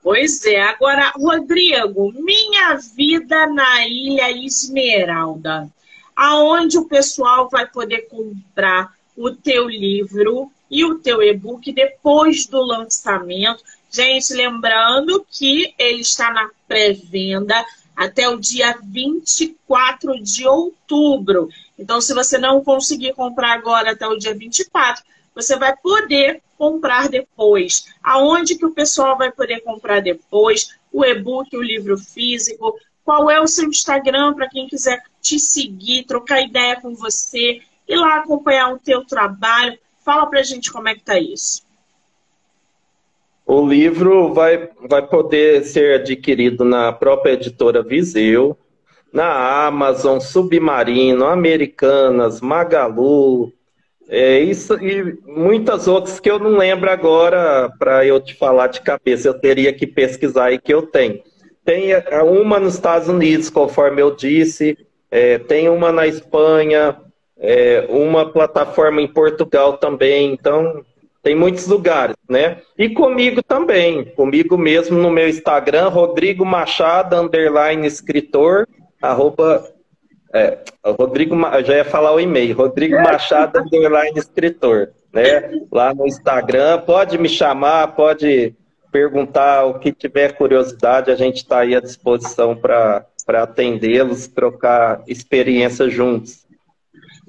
Pois é. Agora, Rodrigo, Minha Vida na Ilha Esmeralda, aonde o pessoal vai poder comprar o teu livro e o teu e-book depois do lançamento, Gente, lembrando que ele está na pré-venda até o dia 24 de outubro. Então, se você não conseguir comprar agora até o dia 24, você vai poder comprar depois. Aonde que o pessoal vai poder comprar depois? O e-book, o livro físico. Qual é o seu Instagram para quem quiser te seguir, trocar ideia com você, ir lá acompanhar o teu trabalho? Fala pra gente como é que tá isso. O livro vai, vai poder ser adquirido na própria editora Viseu, na Amazon, Submarino, Americanas, Magalu, é isso e muitas outras que eu não lembro agora para eu te falar de cabeça. Eu teria que pesquisar aí que eu tenho. Tem é, uma nos Estados Unidos, conforme eu disse, é, tem uma na Espanha, é, uma plataforma em Portugal também. Então, tem muitos lugares, né? E comigo também, comigo mesmo no meu Instagram, Rodrigo Machado, underline escritor, arroba, é, Rodrigo, já ia falar o e-mail, Rodrigo Machado, underline escritor, né? Lá no Instagram, pode me chamar, pode perguntar o que tiver curiosidade, a gente está aí à disposição para atendê-los, trocar experiência juntos.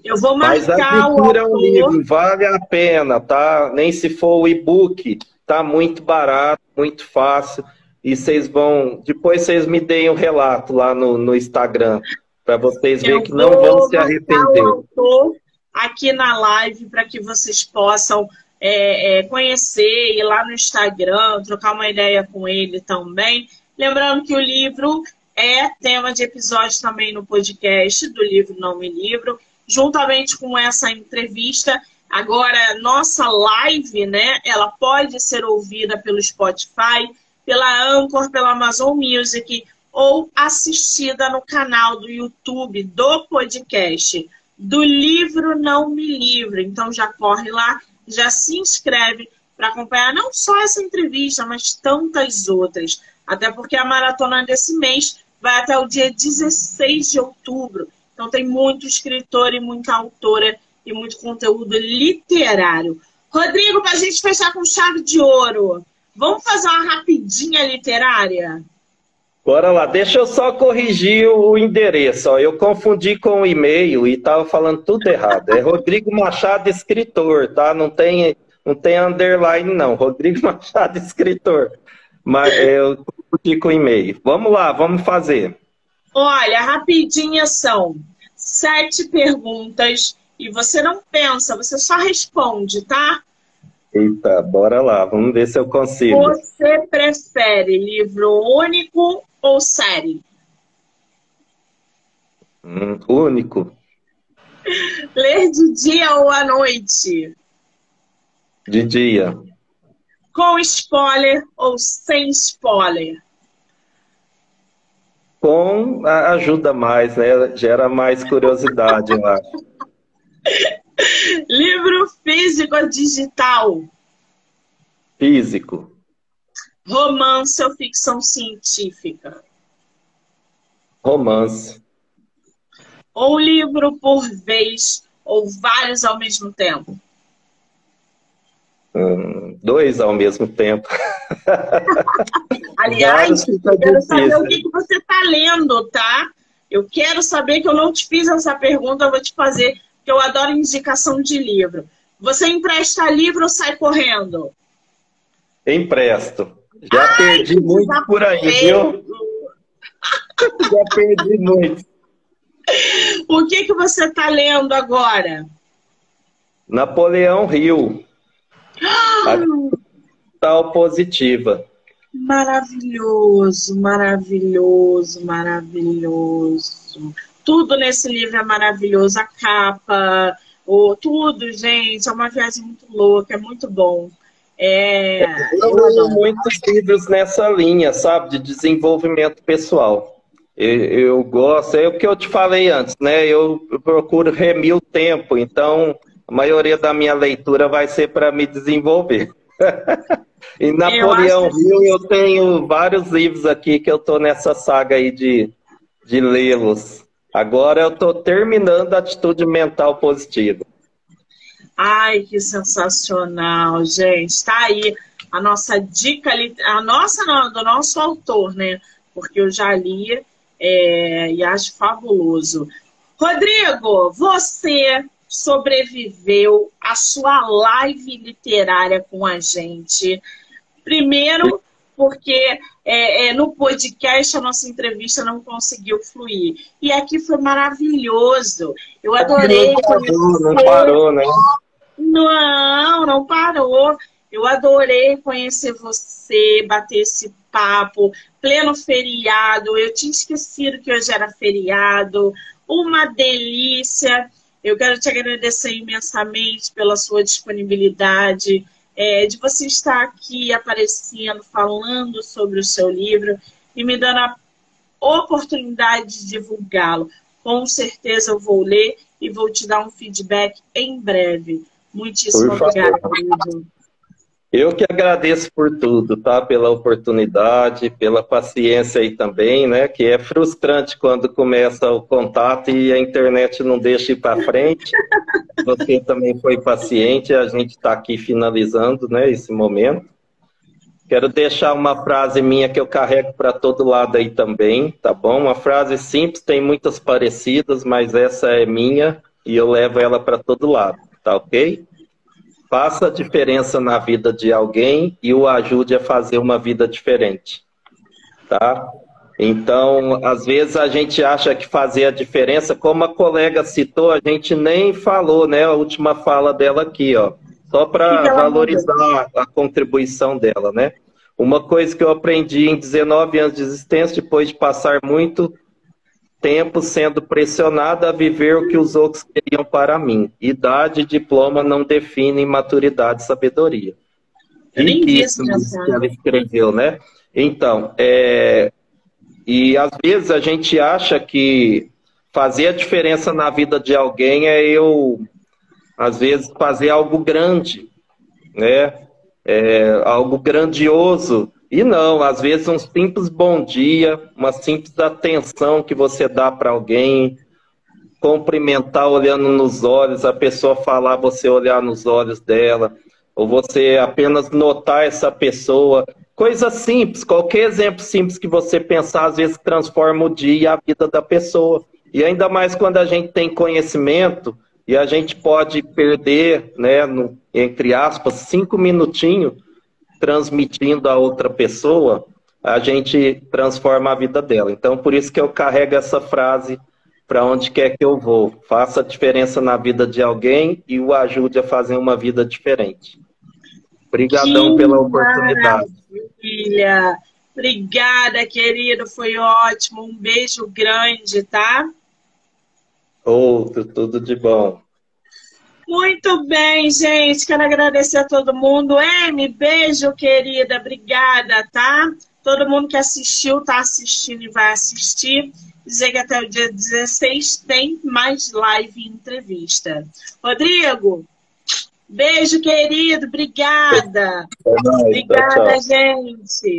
Eu vou marcar Mas a leitura é um livro, vale a pena, tá? Nem se for o e-book, tá muito barato, muito fácil. E vocês vão. Depois vocês me deem o um relato lá no, no Instagram, para vocês verem que não vão se arrepender. O aqui na live para que vocês possam é, é, conhecer, ir lá no Instagram, trocar uma ideia com ele também. Lembrando que o livro é tema de episódio também no podcast do livro Não Me Livro juntamente com essa entrevista. Agora, nossa live, né? Ela pode ser ouvida pelo Spotify, pela Anchor, pela Amazon Music ou assistida no canal do YouTube do podcast do livro Não Me Livre. Então já corre lá, já se inscreve para acompanhar não só essa entrevista, mas tantas outras. Até porque a maratona desse mês vai até o dia 16 de outubro. Então tem muito escritor e muita autora e muito conteúdo literário. Rodrigo, para a gente fechar com chave de ouro, vamos fazer uma rapidinha literária? Bora lá, deixa eu só corrigir o endereço. Ó. Eu confundi com o e-mail e estava falando tudo errado. É Rodrigo Machado, escritor, tá? Não tem, não tem underline, não. Rodrigo Machado, escritor. Mas eu confundi com o e-mail. Vamos lá, vamos fazer. Olha, rapidinha são sete perguntas e você não pensa, você só responde, tá? Eita, bora lá, vamos ver se eu consigo. Você prefere livro único ou série? Hum, único. Ler de dia ou à noite? De dia. Com spoiler ou sem spoiler? Com ajuda mais, né? Gera mais curiosidade, eu acho. Livro físico ou digital? Físico. Romance ou ficção científica? Romance. Ou livro por vez ou vários ao mesmo tempo? Hum, dois ao mesmo tempo. Aliás, eu quero saber o que, que você está lendo, tá? Eu quero saber que eu não te fiz essa pergunta, eu vou te fazer, porque eu adoro indicação de livro. Você empresta livro ou sai correndo? Empresto. Já Ai, perdi muito por aí, viu? Já perdi muito. O que, que você está lendo agora? Napoleão Rio. Tal positiva. Maravilhoso, maravilhoso, maravilhoso. Tudo nesse livro é maravilhoso. A capa, o, tudo, gente. É uma viagem muito louca, é muito bom. É, eu leio muitos livros nessa linha, sabe, de desenvolvimento pessoal. Eu, eu, gosto, é o que eu te falei antes, né? Eu procuro remir o tempo, então a maioria da minha leitura vai ser para me desenvolver. Em Napoleão Rio eu tenho vários livros aqui que eu estou nessa saga aí de, de lê-los. Agora eu estou terminando a atitude mental positiva. Ai, que sensacional, gente. Está aí a nossa dica, a nossa não, do nosso autor, né? Porque eu já li é, e acho fabuloso. Rodrigo, você sobreviveu à sua live literária com a gente. Primeiro, porque é, é, no podcast a nossa entrevista não conseguiu fluir. E aqui foi maravilhoso. Eu adorei. Não parou, não parou, né? Não, não parou. Eu adorei conhecer você, bater esse papo, pleno feriado. Eu tinha esquecido que hoje era feriado. Uma delícia. Eu quero te agradecer imensamente pela sua disponibilidade, é, de você estar aqui aparecendo, falando sobre o seu livro e me dando a oportunidade de divulgá-lo. Com certeza eu vou ler e vou te dar um feedback em breve. Muitíssimo obrigada. Eu que agradeço por tudo, tá? Pela oportunidade, pela paciência aí também, né? Que é frustrante quando começa o contato e a internet não deixa ir para frente. Você também foi paciente, a gente está aqui finalizando, né? Esse momento. Quero deixar uma frase minha que eu carrego para todo lado aí também, tá bom? Uma frase simples, tem muitas parecidas, mas essa é minha e eu levo ela para todo lado, tá ok? Faça diferença na vida de alguém e o ajude a fazer uma vida diferente. Tá? Então, às vezes a gente acha que fazer a diferença, como a colega citou, a gente nem falou, né? A última fala dela aqui, ó. Só para valorizar a contribuição dela, né? Uma coisa que eu aprendi em 19 anos de existência, depois de passar muito tempo sendo pressionada a viver o que os outros queriam para mim. Idade e diploma não definem maturidade e sabedoria. Riquíssimo isso que ela escreveu, né? Então, é... e às vezes a gente acha que fazer a diferença na vida de alguém é eu, às vezes, fazer algo grande, né? É, algo grandioso e não, às vezes um simples bom dia, uma simples atenção que você dá para alguém, cumprimentar olhando nos olhos, a pessoa falar, você olhar nos olhos dela, ou você apenas notar essa pessoa. Coisa simples, qualquer exemplo simples que você pensar, às vezes transforma o dia e a vida da pessoa. E ainda mais quando a gente tem conhecimento e a gente pode perder, né, no, entre aspas, cinco minutinhos transmitindo a outra pessoa, a gente transforma a vida dela. Então, por isso que eu carrego essa frase para onde quer que eu vou. Faça a diferença na vida de alguém e o ajude a fazer uma vida diferente. Obrigadão que pela oportunidade. Maravilha. Obrigada, querido. Foi ótimo. Um beijo grande, tá? Outro, tudo de bom. Muito bem, gente. Quero agradecer a todo mundo. M, beijo, querida. Obrigada, tá? Todo mundo que assistiu, tá assistindo e vai assistir. Dizer que até o dia 16 tem mais live e entrevista. Rodrigo, beijo, querido. Obrigada. É nóis, Obrigada, tchau, tchau. gente.